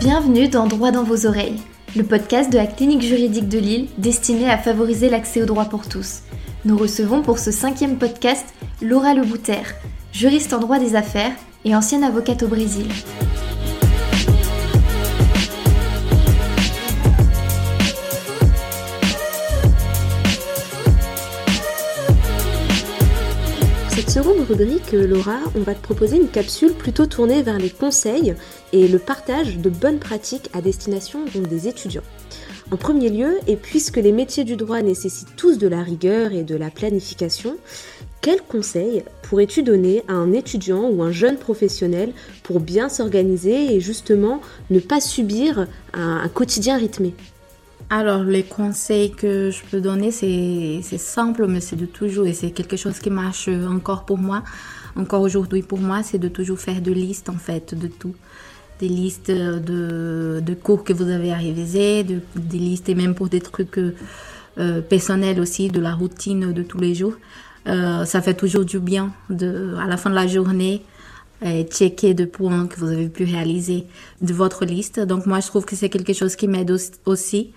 Bienvenue dans Droit dans vos oreilles, le podcast de la Clinique juridique de Lille destiné à favoriser l'accès au droit pour tous. Nous recevons pour ce cinquième podcast Laura Lebouter, juriste en droit des affaires et ancienne avocate au Brésil. seconde rubrique, euh, Laura, on va te proposer une capsule plutôt tournée vers les conseils et le partage de bonnes pratiques à destination des étudiants. En premier lieu, et puisque les métiers du droit nécessitent tous de la rigueur et de la planification, quels conseils pourrais-tu donner à un étudiant ou un jeune professionnel pour bien s'organiser et justement ne pas subir un quotidien rythmé? Alors, les conseils que je peux donner, c'est simple, mais c'est de toujours, et c'est quelque chose qui marche encore pour moi, encore aujourd'hui pour moi, c'est de toujours faire de listes en fait, de tout. Des listes de, cours que vous avez à réviser, des listes et même pour des trucs euh, personnels aussi, de la routine de tous les jours. Euh, ça fait toujours du bien à la fin de la journée euh, checker de points que vous avez pu réaliser de votre liste. Donc moi, je trouve que c'est quelque chose qui m'aide aussi,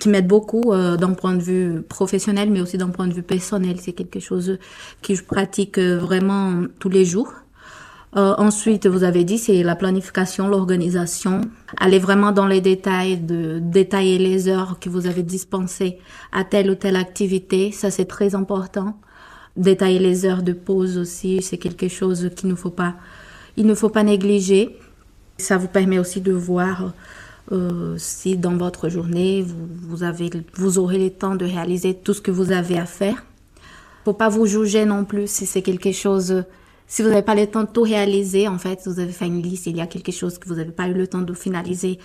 qui m'aide beaucoup euh, d'un point de vue professionnel, mais aussi d'un point de vue personnel. C'est quelque chose que je pratique euh, vraiment tous les jours. Euh, ensuite, vous avez dit, c'est la planification, l'organisation. Aller vraiment dans les détails, de détailler les heures que vous avez dispensées à telle ou telle activité, ça c'est très important détailler les heures de pause aussi, c'est quelque chose qu'il ne faut pas, il ne faut pas négliger. Ça vous permet aussi de voir euh, si dans votre journée vous, avez, vous aurez le temps de réaliser tout ce que vous avez à faire. Faut pas vous juger non plus si c'est quelque chose. Si vous n'avez pas le temps de tout réaliser, en fait, vous avez fait une liste, il y a quelque chose que vous n'avez pas eu le temps de finaliser.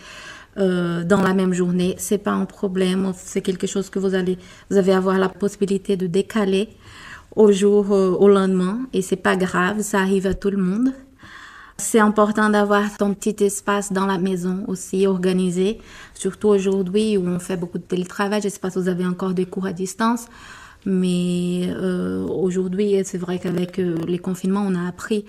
Euh, dans la même journée. C'est pas un problème, c'est quelque chose que vous allez, vous allez avoir la possibilité de décaler au jour euh, au lendemain et c'est pas grave, ça arrive à tout le monde. C'est important d'avoir ton petit espace dans la maison aussi organisé, surtout aujourd'hui où on fait beaucoup de télétravail. Je sais pas si vous avez encore des cours à distance, mais euh, aujourd'hui, c'est vrai qu'avec euh, les confinements, on a appris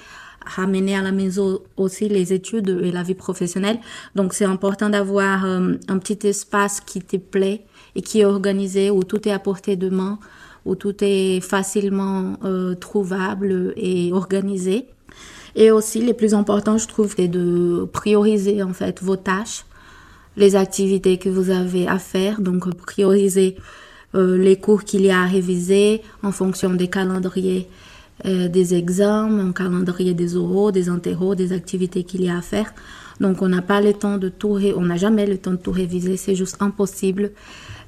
à ramener à la maison aussi les études et la vie professionnelle. Donc, c'est important d'avoir un petit espace qui te plaît et qui est organisé où tout est à portée de main où tout est facilement euh, trouvable et organisé. Et aussi, le plus important, je trouve, c'est de prioriser en fait vos tâches, les activités que vous avez à faire. Donc, prioriser euh, les cours qu'il y a à réviser en fonction des calendriers euh, des examens, en calendrier des oraux, des interros, des activités qu'il y a à faire. Donc, on n'a pas le temps de tout, ré on n'a jamais le temps de tout réviser, c'est juste impossible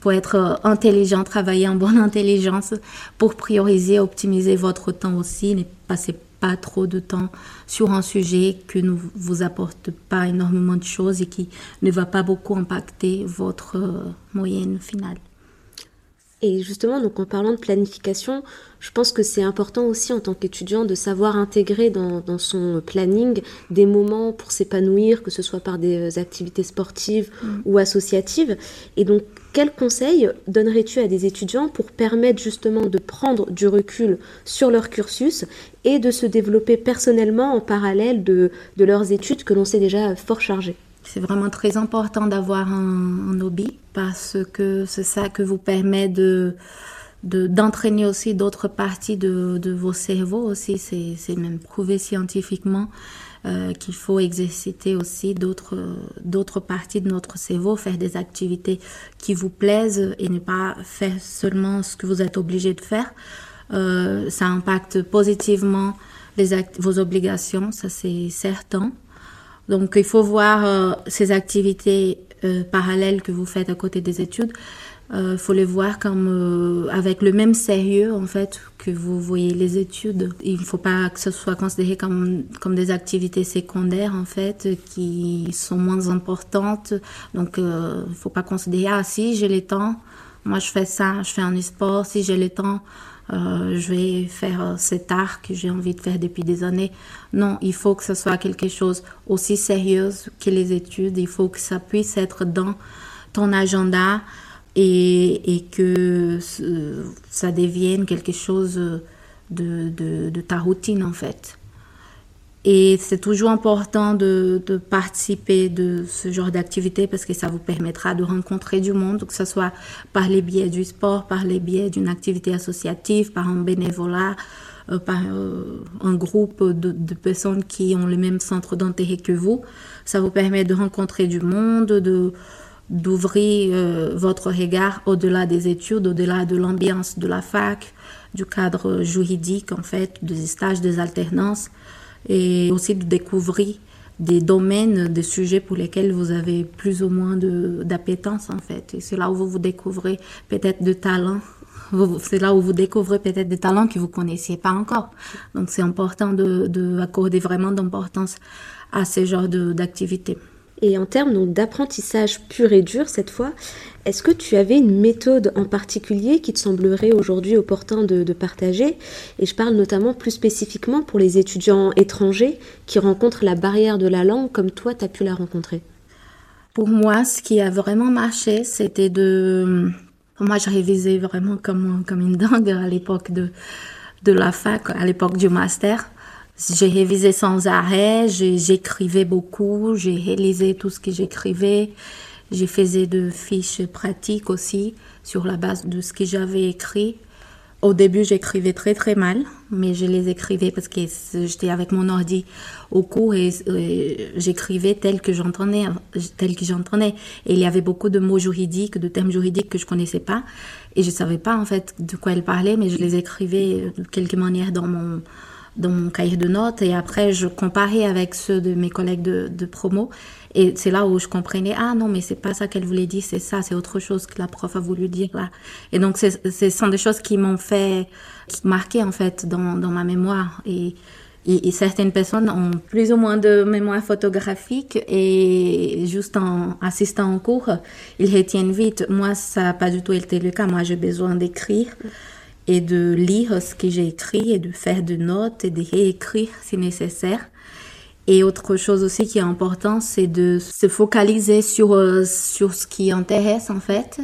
pour être euh, intelligent, travailler en bonne intelligence, pour prioriser, optimiser votre temps aussi. Ne passez pas trop de temps sur un sujet que ne vous apporte pas énormément de choses et qui ne va pas beaucoup impacter votre euh, moyenne finale. Et justement, donc en parlant de planification, je pense que c'est important aussi en tant qu'étudiant de savoir intégrer dans, son planning des moments pour s'épanouir, que ce soit par des euh, activités sportives mm. ou associatives. Et donc, quels conseils donnerais-tu à des étudiants pour permettre justement de prendre du recul sur leur cursus et de se développer personnellement en parallèle de, de leurs études que l'on sait déjà fort chargées? C'est vraiment très important d'avoir un, hobby parce que c'est ça que vous permet de d'entraîner aussi d'autres parties de, de, vos cerveaux aussi. C'est même prouvé scientifiquement euh, qu'il faut exercer aussi d'autres d'autres parties de notre cerveau, faire des activités qui vous plaisent et ne pas faire seulement ce que vous êtes obligé de faire. Euh, ça impacte positivement vos obligations, ça c'est certain. Donc il faut voir euh, ces activités euh, parallèles que vous faites à côté des études, il faut les voir comme avec le même sérieux en fait que vous voyez les études. Il ne faut pas que ce soit considéré comme, comme des activités secondaires en fait qui sont moins importantes. Donc il ne faut pas considérer ah si j'ai le temps, moi je fais ça, je fais un e-sport, si j'ai le temps euh, je vais faire euh, cet art que j'ai envie de faire depuis des années. Non, il faut que ce soit quelque chose aussi sérieux que les études. Il faut que ça puisse être dans ton agenda et, que ça devienne quelque chose de ta routine en fait. Et c'est toujours important de, participer de ce genre d'activité parce que ça vous permettra de rencontrer du monde, que ce soit par les biais du sport, par les biais d'une activité associative, par un bénévolat, euh, par euh, un groupe de, de, personnes qui ont le même centre d'intérêt que vous. Ça vous permet de rencontrer du monde, de d'ouvrir euh, votre regard au-delà des études, au-delà de l'ambiance de la fac, du cadre juridique en fait, des stages, des alternances et aussi de découvrir des domaines, des sujets pour lesquels vous avez plus ou moins d'appétence en fait. Et c'est là où vous vous découvrez peut-être de talents. C'est là où vous découvrez peut-être des talents que vous connaissiez pas encore. Donc c'est important de, de accorder vraiment d'importance à ce genre d'activités. Et en termes d'apprentissage pur et dur cette fois, est-ce que tu avais une méthode en particulier qui te semblerait aujourd'hui opportun de, partager? Et je parle notamment plus spécifiquement pour les étudiants étrangers qui rencontrent la barrière de la langue comme toi, tu as pu la rencontrer. Pour moi, ce qui a vraiment marché, c'était de... Moi, je révisais vraiment comme, comme une dingue à l'époque de, de la fac, à l'époque du master. J'ai révisé sans arrêt, j'écrivais beaucoup, j'ai réalisé tout ce que j'écrivais. J'ai faisais de fiches pratiques aussi sur la base de ce que j'avais écrit. Au début, j'écrivais très très mal, mais je les écrivais parce que j'étais avec mon ordi au cours et, j'écrivais tel que j'entendais, tel que j'entendais. Et il y avait beaucoup de mots juridiques, de termes juridiques que je connaissais pas et je savais pas en fait de quoi elle parlait, mais je les écrivais de quelque manière dans mon dans mon cahier de notes et après je comparais avec ceux de mes collègues de, promo. Et c'est là où je comprenais ah non mais c'est pas ça qu'elle voulait dire c'est ça c'est autre chose que la prof a voulu dire là. Et donc ce sont des choses qui m'ont fait marquer en fait dans, dans ma mémoire. Et, certaines personnes ont plus ou moins de mémoire photographique et juste en assistant en cours ils retiennent vite. Moi ça n'a pas du tout été le cas. Moi j'ai besoin d'écrire et de lire ce que j'ai écrit et de faire des notes et de réécrire si nécessaire. Et autre chose aussi qui est important, c'est de se focaliser sur, euh, sur ce qui intéresse en fait.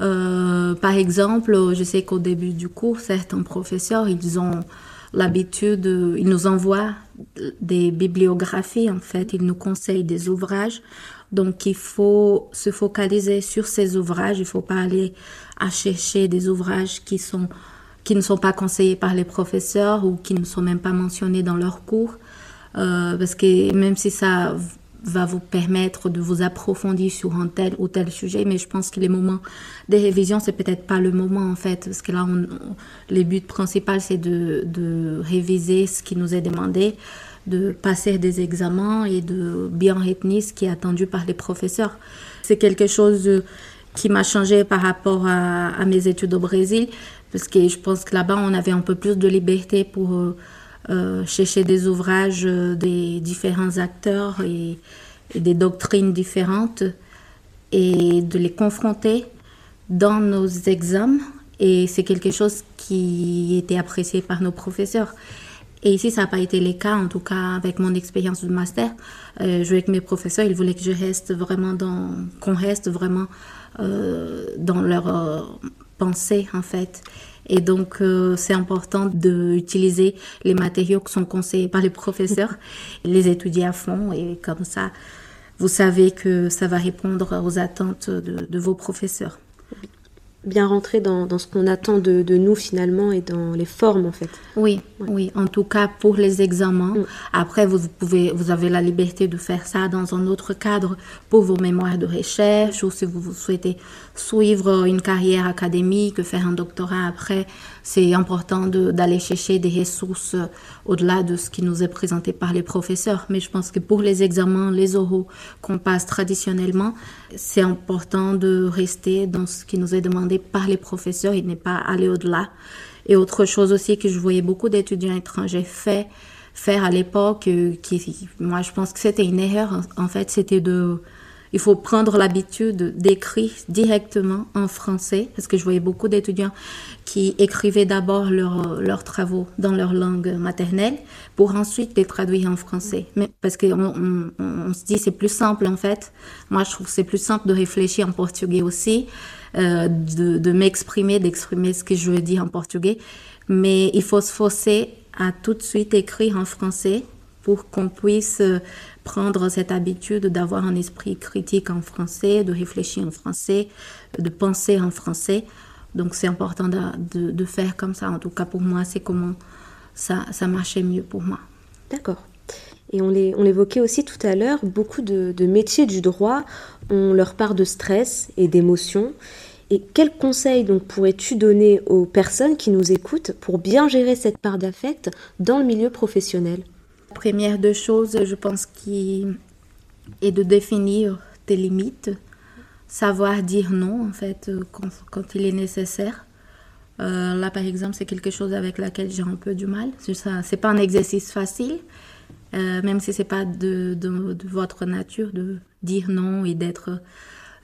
Euh, par exemple, je sais qu'au début du cours, certains professeurs, ils ont l'habitude, ils nous envoient des bibliographies en fait, ils nous conseillent des ouvrages. Donc il faut se focaliser sur ces ouvrages, il faut pas aller à chercher des ouvrages qui sont qui ne sont pas conseillés par les professeurs ou qui ne sont même pas mentionnés dans leurs cours, euh, parce que même si ça va vous permettre de vous approfondir sur un tel ou tel sujet, mais je pense que les moments des révisions, c'est peut-être pas le moment en fait, parce que là, on, les buts principaux, c'est de, de réviser ce qui nous est demandé, de passer des examens et de bien retenir ce qui est attendu par les professeurs. C'est quelque chose qui m'a changé par rapport à, mes études au Brésil, parce que je pense que là-bas, on avait un peu plus de liberté pour euh, euh chercher des ouvrages euh, des différents acteurs et, des doctrines différentes et de les confronter dans nos examens. Et c'est quelque chose qui était apprécié par nos professeurs. Et ici, ça n'a pas été le cas, en tout cas avec mon expérience de master. Euh, je avec mes professeurs, ils voulaient que je reste vraiment dans, qu'on reste vraiment dans leur euh, pensée en fait. Et donc, euh, c'est important d'utiliser les matériaux qui sont conseillés par les professeurs, les étudier à fond et comme ça, vous savez que ça va répondre aux attentes de, de vos professeurs bien rentrer dans, dans ce qu'on attend de, de, nous finalement et dans les formes en fait. Oui, ouais. oui, en tout cas pour les examens. Mm. Après, vous pouvez, vous avez la liberté de faire ça dans un autre cadre pour vos mémoires de recherche ou si vous souhaitez suivre une carrière académique, faire un doctorat après, c'est important d'aller chercher des ressources au-delà de ce qui nous est présenté par les professeurs. Mais je pense que pour les examens, les oraux qu'on passe traditionnellement, c'est important de rester dans ce qui nous est demandé par les professeurs et ne pas aller au-delà. Et autre chose aussi que je voyais beaucoup d'étudiants étrangers faire, faire à l'époque, euh, qui, moi je pense que c'était une erreur en fait, c'était de il faut prendre l'habitude d'écrire directement en français, parce que je voyais beaucoup d'étudiants qui écrivaient d'abord leurs travaux dans leur langue maternelle pour ensuite les traduire en français. Mais parce qu'on on, se dit c'est plus simple en fait. Moi, je trouve c'est plus simple de réfléchir en portugais aussi, euh, de m'exprimer, d'exprimer ce que je veux dire en portugais. Mais il faut se forcer à tout de suite écrire en français pour qu'on puisse prendre cette habitude d'avoir un esprit critique en français, de réfléchir en français, de penser en français. Donc c'est important de, faire comme ça. En tout cas pour moi, c'est comment ça, ça marchait mieux pour moi. D'accord. Et on l'évoquait aussi tout à l'heure, beaucoup de, métiers du droit ont leur part de stress et d'émotion. Et quels conseils donc pourrais-tu donner aux personnes qui nous écoutent pour bien gérer cette part d'affect dans le milieu professionnel? Première deux choses, je pense, qui est de définir tes limites, savoir dire non en fait quand, quand il est nécessaire. Euh, là, par exemple, c'est quelque chose avec laquelle j'ai un peu du mal. Ce n'est pas un exercice facile, euh, même si c'est pas de, votre nature de dire non et d'être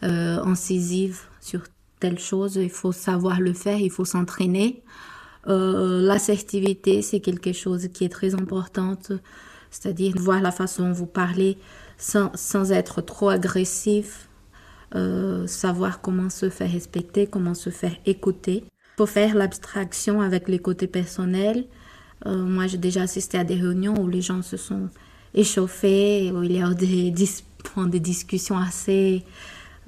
euh, incisive sur telle chose. Il faut savoir le faire, il faut s'entraîner. Euh, L'assertivité, c'est quelque chose qui est très importante, c'est-à-dire voir la façon dont vous parlez sans, sans être trop agressif, euh, savoir comment se faire respecter, comment se faire écouter. Il faut faire l'abstraction avec les côtés personnels. Euh, moi, j'ai déjà assisté à des réunions où les gens se sont échauffés, où il y a des, des discussions assez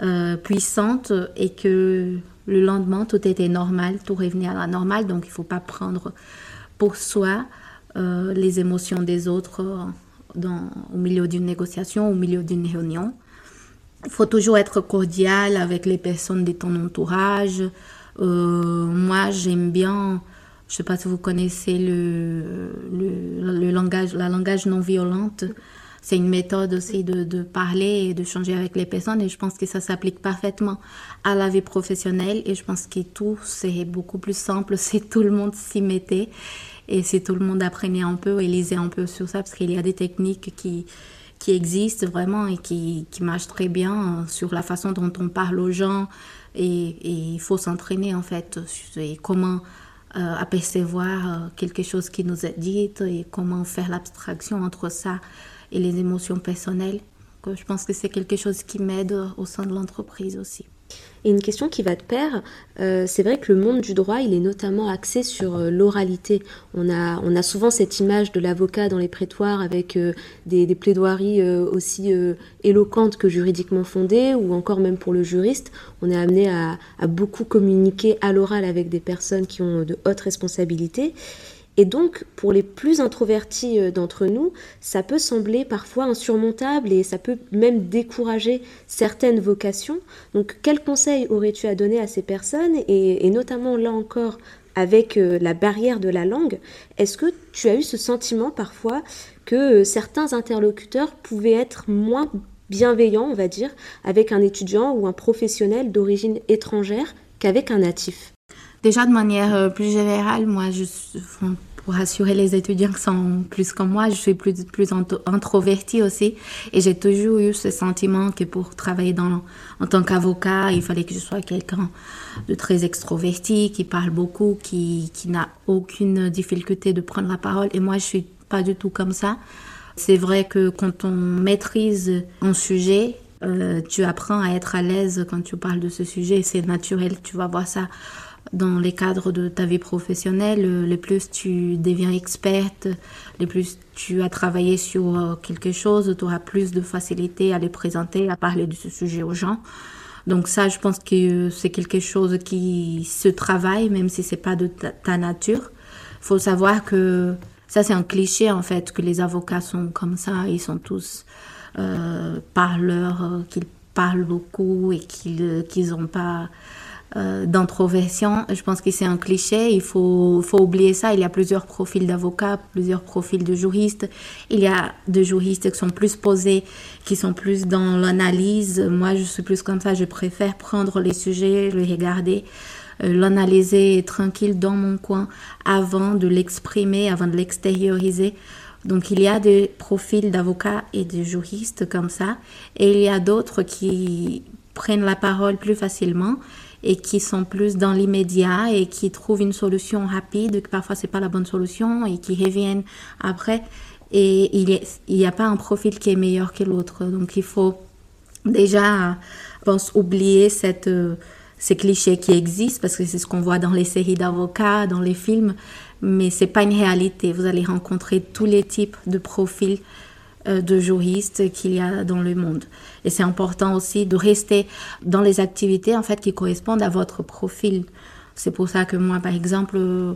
euh, puissante et que le lendemain, tout était normal, tout revenait à la normale. Donc, il ne faut pas prendre pour soi euh, les émotions des autres euh, au milieu d'une négociation, au milieu d'une réunion. Il faut toujours être cordial avec les personnes de ton entourage. moi, j'aime bien, je ne sais pas si vous connaissez le, le, le langage, la langage non violente c'est une méthode aussi de, parler et de changer avec les personnes et je pense que ça s'applique parfaitement à la vie professionnelle et je pense que tout c'est beaucoup plus simple si tout le monde s'y mettait et si tout le monde apprenait un peu et lisait un peu sur ça parce qu'il y a des techniques qui qui existent vraiment et qui, qui marchent très bien sur la façon dont on parle aux gens et, il faut s'entraîner en fait et comment euh, apercevoir euh, quelque chose qui nous est dit et comment faire l'abstraction entre ça et les émotions personnelles. je pense que c'est quelque chose qui m'aide au sein de l'entreprise aussi. Et une question qui va de pair, euh, c'est vrai que le monde du droit, il est notamment axé sur euh, l'oralité. On a, on a souvent cette image de l'avocat dans les prétoires avec euh, des, plaidoiries aussi éloquentes que juridiquement fondées, ou encore même pour le juriste, on est amené à, à beaucoup communiquer à l'oral avec des personnes qui ont de hautes responsabilités. Et donc, pour les plus introvertis euh, d'entre nous, ça peut sembler parfois insurmontable et ça peut même décourager certaines vocations. Donc, quels conseils aurais-tu à donner à ces personnes et, notamment là encore avec euh, la barrière de la langue, est-ce que tu as eu ce sentiment parfois que euh, certains interlocuteurs pouvaient être moins bienveillants, on va dire, avec un étudiant ou un professionnel d'origine étrangère qu'avec un natif? Déjà, de manière plus générale, moi, je, pour rassurer les étudiants qui sont plus comme moi. Je suis plus, plus introvertie aussi. Et j'ai toujours eu ce sentiment que pour travailler dans, en tant qu'avocat, il fallait que je sois quelqu'un de très extroverti, qui parle beaucoup, qui, qui n'a aucune difficulté de prendre la parole. Et moi, je suis pas du tout comme ça. C'est vrai que quand on maîtrise un sujet, euh, tu apprends à être à l'aise quand tu parles de ce sujet. C'est naturel, tu vas voir ça dans les cadres de ta vie professionnelle, euh, le plus tu deviens experte, le plus tu as travaillé sur euh, quelque chose, tu auras plus de facilité à les présenter, à parler de ce sujet aux gens. Donc ça, je pense que c'est quelque chose qui se travaille, même si c'est pas de ta, nature. Il faut savoir que ça, c'est un cliché en fait, que les avocats sont comme ça, ils sont tous euh, parleurs, euh, qu'ils parlent beaucoup et qu'ils qu'ils n'ont pas euh, d'introversion. Je pense que c'est un cliché. Il faut, faut oublier ça. Il y a plusieurs profils d'avocats, plusieurs profils de juristes. Il y a des juristes qui sont plus posés, qui sont plus dans l'analyse. Moi, je suis plus comme ça. Je préfère prendre les sujets, les regarder, euh, l'analyser tranquille dans mon coin avant de l'exprimer, avant de l'extérioriser. Donc il y a des profils d'avocats et de juristes comme ça, et il y a d'autres qui prennent la parole plus facilement et qui sont plus dans l'immédiat et qui trouvent une solution rapide, que parfois c'est pas la bonne solution et qui reviennent après. Et il n'y a pas un profil qui est meilleur que l'autre. Donc il faut déjà, pense, oublier ces clichés qui existent parce que c'est ce qu'on voit dans les séries d'avocats, dans les films. mais c'est pas une réalité. Vous allez rencontrer tous les types de profils de juristes qu'il y a dans le monde. Et c'est important aussi de rester dans les activités en fait qui correspondent à votre profil. C'est pour ça que moi, par exemple, euh,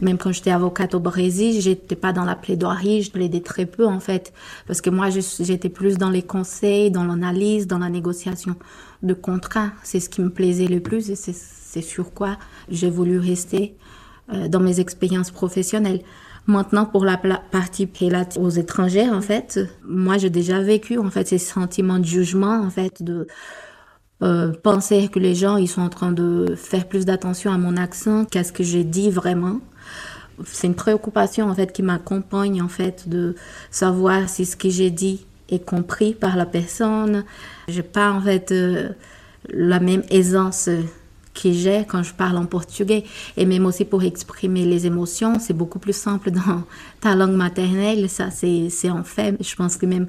même quand j'étais avocate au Brésil, j'étais pas dans la plaidoirie, je plaidais très peu en fait, parce que moi j'étais plus dans les conseils, dans l'analyse, dans la négociation de contrats. C'est ce qui me plaisait le plus et c'est sur quoi j'ai voulu rester euh, dans mes expériences professionnelles. Maintenant, pour la partie relative aux étrangères, en fait, moi, j'ai déjà vécu, en fait, ces sentiments de jugement, en fait, de euh, penser que les gens, ils sont en train de faire plus d'attention à mon accent qu'à ce que j'ai dit vraiment. C'est une préoccupation, en fait, qui m'accompagne, en fait, de savoir si ce que j'ai dit est compris par la personne. J'ai pas, en fait, euh, la même aisance que j'ai quand je parle en portugais. Et même aussi pour exprimer les émotions, c'est beaucoup plus simple dans ta langue maternelle. Ça, c'est en fait. Je pense que même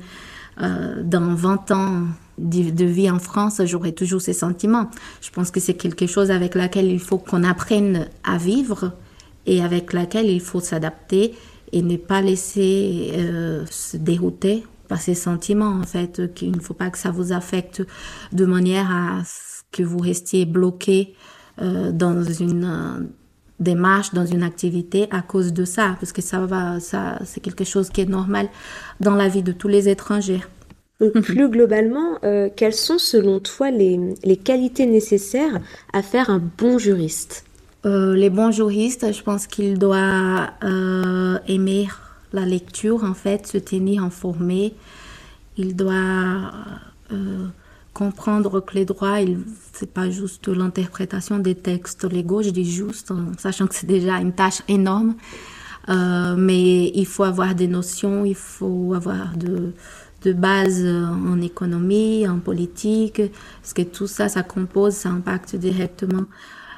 euh, dans 20 ans de, vie en France, j'aurai toujours ces sentiments. Je pense que c'est quelque chose avec laquelle il faut qu'on apprenne à vivre et avec laquelle il faut s'adapter et ne pas laisser euh, se dérouter par ces sentiments, en fait, qu'il ne faut pas que ça vous affecte de manière à que vous restiez bloqué euh, dans une euh, démarche, dans une activité à cause de ça, parce que ça va, ça, c'est quelque chose qui est normal dans la vie de tous les étrangers. plus globalement, euh, quelles sont selon toi les, les, qualités nécessaires à faire un bon juriste? Les bons juristes, je pense qu'ils doivent aimer la lecture, en fait, se tenir informé. Ils doivent comprendre que les droits, c'est pas juste l'interprétation des textes légaux, je dis juste, en sachant que c'est déjà une tâche énorme. Euh, mais il faut avoir des notions, il faut avoir de, de base en économie, en politique, parce que tout ça, ça compose, ça impacte directement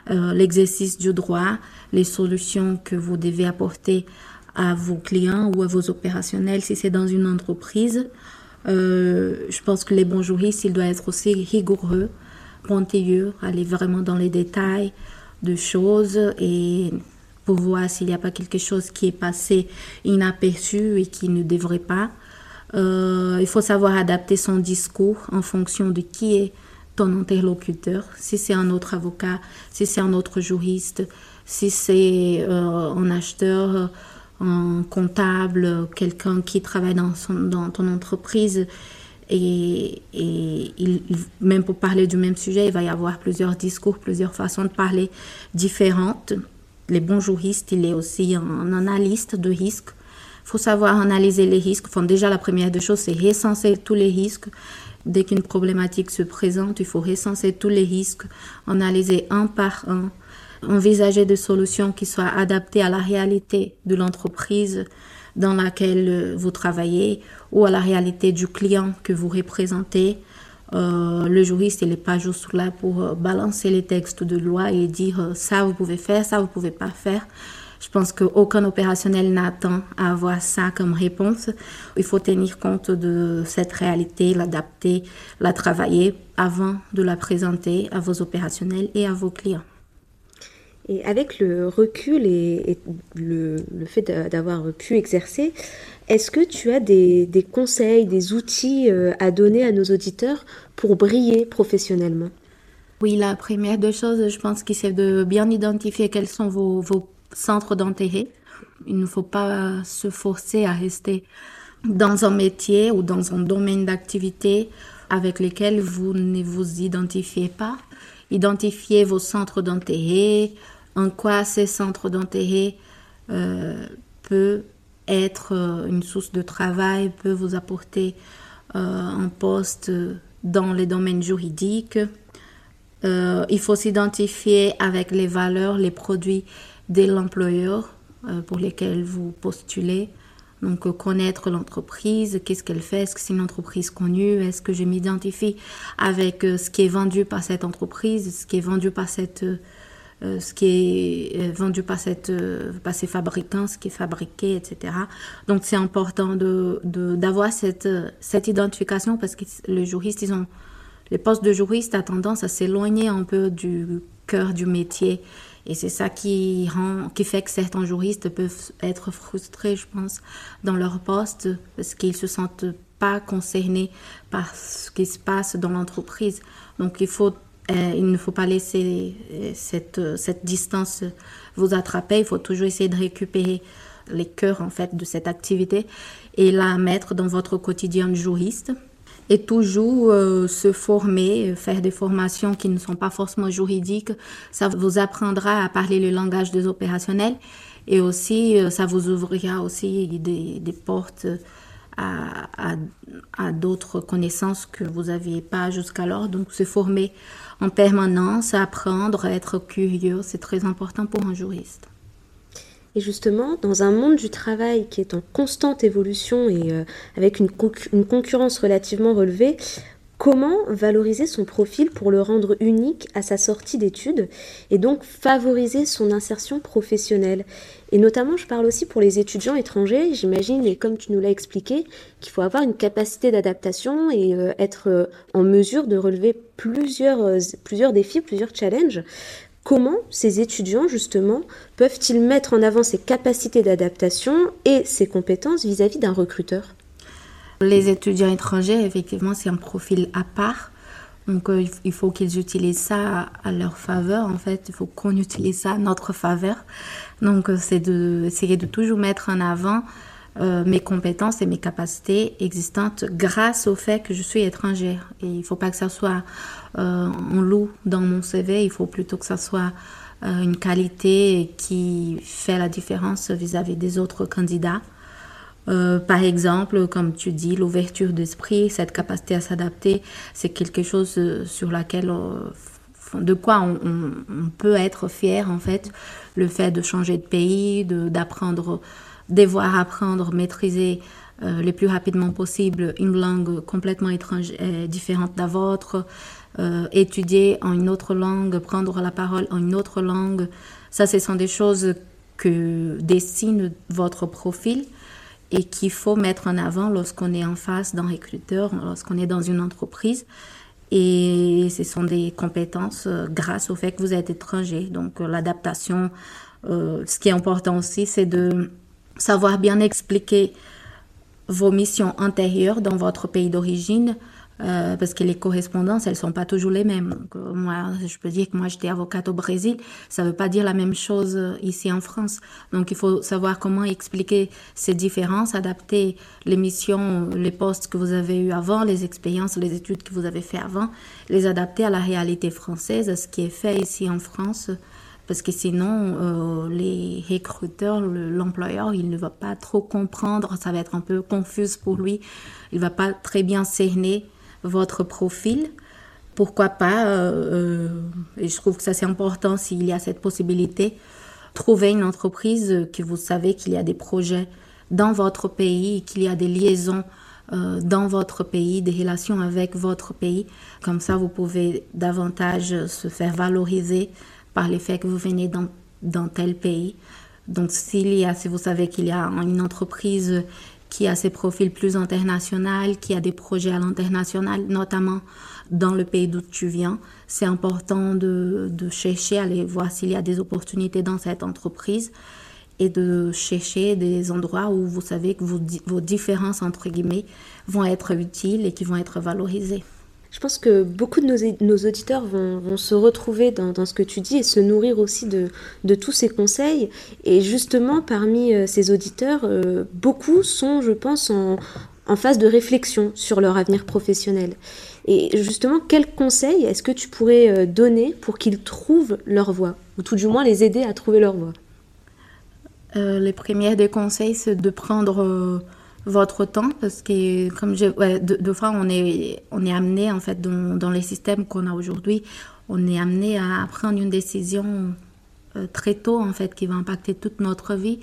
euh, l'exercice du droit, les solutions que vous devez apporter à vos clients ou à vos opérationnels si c'est dans une entreprise. Euh, je pense que les bons juristes, ils doivent être aussi rigoureux, pointilleux, aller vraiment dans les détails de choses et pour voir s'il n'y a pas quelque chose qui est passé inaperçu et qui ne devrait pas. Euh, il faut savoir adapter son discours en fonction de qui est ton interlocuteur. Si c'est un autre avocat, si c'est un autre juriste, si c'est euh, un acheteur, un comptable, quelqu'un qui travaille dans, ton entreprise. Et, même pour parler du même sujet, il va y avoir plusieurs discours, plusieurs façons de parler différentes. Les bons juristes, il est aussi un, analyste de risques. Il faut savoir analyser les risques. Enfin, déjà, la première des choses, c'est recenser tous les risques. Dès qu'une problématique se présente, il faut recenser tous les risques, analyser un par un envisager des solutions qui soient adaptées à la réalité de l'entreprise dans laquelle vous travaillez ou à la réalité du client que vous représentez. Euh, le juriste, il n'est pas juste là pour euh, balancer les textes de loi et dire euh, ça vous pouvez faire, ça vous pouvez pas faire. Je pense qu'aucun opérationnel n'attend à avoir ça comme réponse. Il faut tenir compte de cette réalité, l'adapter, la travailler avant de la présenter à vos opérationnels et à vos clients. Et avec le recul et, le, fait d'avoir pu exercer, est-ce que tu as des, conseils, des outils euh, à donner à nos auditeurs pour briller professionnellement? Oui, la première des choses, je pense que c'est de bien identifier quels sont vos, vos centres d'intérêt. Il ne faut pas se forcer à rester dans un métier ou dans un domaine d'activité avec lequel vous ne vous identifiez pas. Identifiez vos centres d'intérêt, en quoi ces centres d'intérêt euh, peuvent être euh, une source de travail, peut vous apporter euh, un poste dans les domaines juridiques. il faut s'identifier avec les valeurs, les produits de l'employeur pour lesquels vous postulez. Donc connaître l'entreprise, qu'est-ce qu'elle fait, est-ce que c'est une entreprise connue, est-ce que je m'identifie avec ce qui est vendu par cette entreprise, ce qui est vendu par cette euh, ce qui est euh, vendu euh, par ces fabricants, ce qui est fabriqué, etc. Donc c'est important de, d'avoir cette, cette identification parce que les juristes, ils ont, les postes de juristes a tendance à s'éloigner un peu du cœur du métier Et c'est ça qui rend, qui fait que certains juristes peuvent être frustrés, je pense, dans leur poste parce qu'ils se sentent pas concernés par ce qui se passe dans l'entreprise. Donc il faut euh, il ne faut pas laisser euh, cette, euh, cette distance vous attraper. Il faut toujours essayer de récupérer les cœurs en fait de cette activité et la mettre dans votre quotidien juriste. Et toujours se former, faire des formations qui ne sont pas forcément juridiques. Ça vous apprendra à parler le langage des opérationnels et aussi ça vous ouvrira aussi des, des portes à, d'autres connaissances que vous n'aviez pas jusqu'alors. Donc se former en permanence, apprendre, être curieux, c'est très important pour un juriste. Et justement, dans un monde du travail qui est en constante évolution et euh, avec une, concurrence relativement relevée, comment valoriser son profil pour le rendre unique à sa sortie d'études et donc favoriser son insertion professionnelle Et notamment, je parle aussi pour les étudiants étrangers, j'imagine, et comme tu nous l'as expliqué, qu'il faut avoir une capacité d'adaptation et euh, être euh, en mesure de relever plusieurs, euh, plusieurs défis, plusieurs challenges. Comment ces étudiants, justement, peuvent-ils mettre en avant ces capacités d'adaptation et ces compétences vis-à-vis d'un recruteur? Les étudiants étrangers, effectivement, c'est un profil à part. Donc, euh, il faut qu'ils utilisent ça à leur faveur. En fait, il faut qu'on utilise ça à notre faveur. Donc, euh, c'est d'essayer de, toujours mettre en avant euh, mes compétences et mes capacités existantes grâce au fait que je suis étrangère. Et il ne faut pas que ça soit euh, un loup dans mon CV. Il faut plutôt que ça soit une qualité qui fait la différence vis à -vis des autres candidats. Euh, par exemple, comme tu dis, l'ouverture d'esprit, cette capacité à s'adapter, c'est quelque chose euh, sur laquelle, euh, de quoi on, peut être fier en fait. Le fait de changer de pays, d'apprendre, devoir apprendre, maîtriser le plus rapidement possible une langue complètement étrangère, différente de la vôtre, étudier en une autre langue, prendre la parole en une autre langue. Ça, ce sont des choses que dessinent votre profil et qu'il faut mettre en avant lorsqu'on est en face d'un recruteur, lorsqu'on est dans une entreprise. Et ce sont des compétences euh, grâce au fait que vous êtes étranger. Donc euh, l'adaptation, euh, ce qui est important aussi, c'est de savoir bien expliquer vos missions antérieures dans votre pays d'origine euh, parce que les correspondances, elles sont pas toujours les mêmes. Euh, moi, je peux dire que moi, j'étais avocate au Brésil, ça veut pas dire la même chose euh, ici en France. Donc, il faut savoir comment expliquer ces différences, adapter les missions, les postes que vous avez eu avant, les expériences, les études que vous avez fait avant, les adapter à la réalité française, à ce qui est fait ici en France. Parce que sinon, les recruteurs, l'employeur, il ne va pas trop comprendre, ça va être un peu confus pour lui. Il va pas très bien cerner votre profil. Pourquoi pas, euh, euh, et je trouve que ça c'est important s'il y a cette possibilité, trouver une entreprise que vous savez qu'il y a des projets dans votre pays, qu'il y a des liaisons euh, dans votre pays, des relations avec votre pays. Comme ça, vous pouvez davantage se faire valoriser par le fait que vous venez dans, dans tel pays. Donc, s'il y a, si vous savez qu'il y a une entreprise qui a ses profils plus internationaux, qui a des projets à l'international, notamment dans le pays d'où tu viens. C'est important de, chercher, aller voir s'il y a des opportunités dans cette entreprise et de chercher des endroits où vous savez que vos, vos différences, entre guillemets, vont être utiles et qui vont être valorisées. Je pense que beaucoup de nos, auditeurs vont, se retrouver dans, ce que tu dis et se nourrir aussi de, tous ces conseils. Et justement, parmi euh, ces auditeurs, euh, beaucoup sont, je pense, en, en phase de réflexion sur leur avenir professionnel. Et justement, quels conseils est-ce que tu pourrais euh, donner pour qu'ils trouvent leur voie, ou tout du moins les aider à trouver leur voie? Euh, Les premiers des conseils, c'est de prendre votre temps parce que comme je ouais, deux, deux, fois on est on est amené en fait dans, dans les systèmes qu'on a aujourd'hui on est amené à prendre une décision euh, très tôt en fait qui va impacter toute notre vie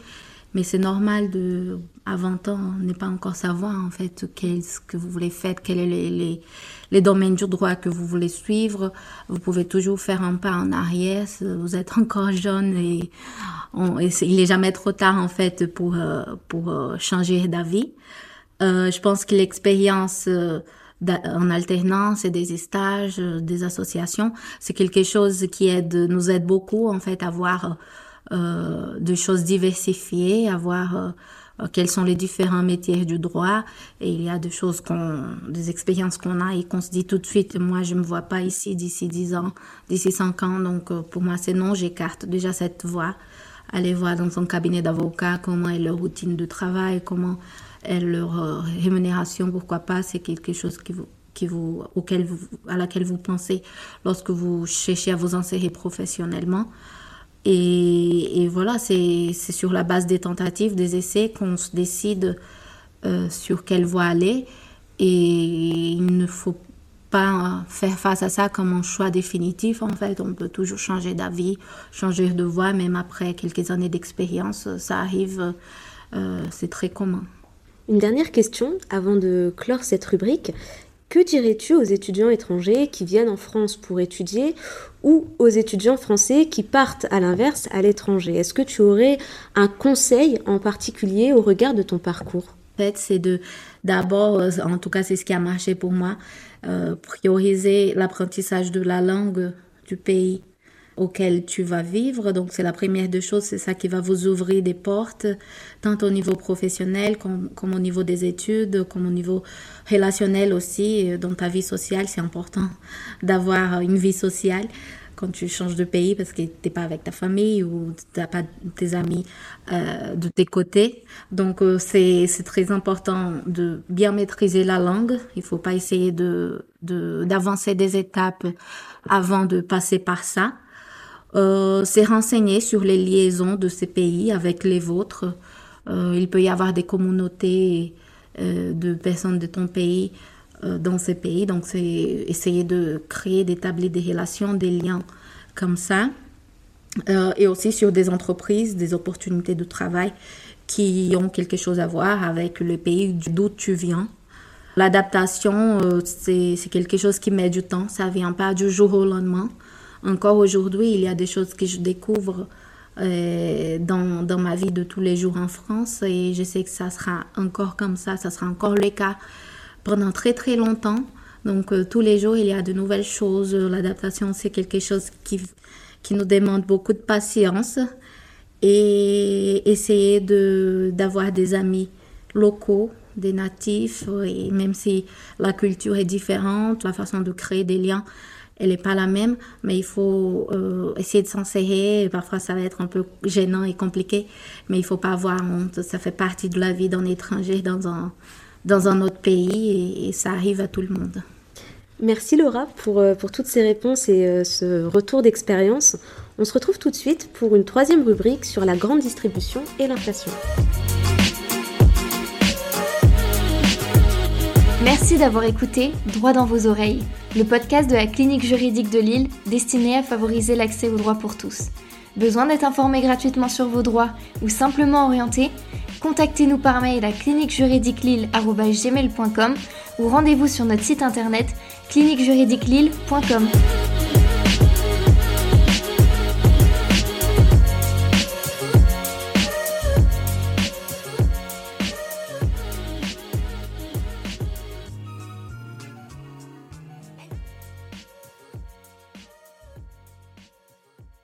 mais c'est normal de à 20 ans n'est pas encore savoir en fait qu'est-ce que vous voulez faire quels sont les, les, domaines du droit que vous voulez suivre vous pouvez toujours faire un pas en arrière vous êtes encore jeune et on, il n'est jamais trop tard en fait pour, euh, pour euh, changer d'avis. Euh, je pense que l'expérience en alternance et des stages, des associations. C'est quelque chose qui aide, nous aide beaucoup en fait à voir euh, des choses diversifiées, à voir euh, quels sont les différents métiers du droit. Et il y a des choses qu'on, des expériences qu'on a et qu'on se dit tout de suite, moi, je me vois pas ici d'ici 10 ans, d'ici 5 ans. Donc, euh, pour moi, c'est non, j'écarte déjà cette voie. Aller voir dans son cabinet d'avocat comment est leur routine de travail, comment est leur euh, rémunération, pourquoi pas, c'est quelque chose qui vous, qui vous, auquel vous, à laquelle vous pensez lorsque vous cherchez à vous insérer professionnellement. Et, voilà, c'est sur la base des tentatives, des essais qu'on se décide euh, sur quelle voie aller. Et il ne faut pas faire face à ça comme un choix définitif. En fait, on peut toujours changer d'avis, changer de voie, même après quelques années d'expérience. Ça arrive, euh, c'est très commun. Une dernière question avant de clore cette rubrique. Que dirais-tu aux étudiants étrangers qui viennent en France pour étudier ou aux étudiants français qui partent à l'inverse à l'étranger? Est-ce que tu aurais un conseil en particulier au regard de ton parcours? En fait, c'est de d'abord, euh, en tout cas c'est ce qui a marché pour moi, euh, prioriser l'apprentissage de la langue du pays auquel tu vas vivre. Donc c'est la première des choses, c'est ça qui va vous ouvrir des portes, tant au niveau professionnel comme, comme au niveau des études, comme au niveau relationnel aussi. Dans ta vie sociale, c'est important d'avoir une vie sociale quand tu changes de pays parce que tu n'es pas avec ta famille ou tu n'as pas tes amis euh, de tes côtés. Donc euh, c'est très important de bien maîtriser la langue. Il faut pas essayer de d'avancer des étapes avant de passer par ça euh, renseigner sur les liaisons de ces pays avec les vôtres. Euh, il peut y avoir des communautés euh, de personnes de ton pays euh, dans ces pays. Donc, c'est essayer de créer, d'établir des relations, des liens comme ça. Et aussi sur des entreprises, des opportunités de travail qui ont quelque chose à voir avec le pays d'où tu viens. L'adaptation, c'est quelque chose qui met du temps. Ça vient pas du jour au lendemain. Encore aujourd'hui, il y a des choses que je découvre euh, dans, dans, ma vie de tous les jours en France et je sais que ça sera encore comme ça, ça sera encore le cas pendant très très longtemps. Donc euh, tous les jours, il y a de nouvelles choses. L'adaptation, c'est quelque chose qui, qui nous demande beaucoup de patience et essayer de, d'avoir des amis locaux, des natifs, et même si la culture est différente, la façon de créer des liens elle n'est pas la même, mais il faut euh, essayer de s'insérer. Parfois, ça va être un peu gênant et compliqué, mais il faut pas avoir honte. Ça fait partie de la vie d'un étranger dans un, dans un autre pays et, ça arrive à tout le monde. Merci Laura pour, euh, pour toutes ces réponses et euh, ce retour d'expérience. On se retrouve tout de suite pour une troisième rubrique sur la grande distribution et l'inflation. Merci d'avoir écouté Droit dans vos oreilles, le podcast de la clinique juridique de Lille destiné à favoriser l'accès aux droits pour tous. Besoin d'être informé gratuitement sur vos droits ou simplement orienté? Contactez-nous par mail à cliniquejuridiquelille.com ou rendez-vous sur notre site internet cliniquejuridiquelille.com.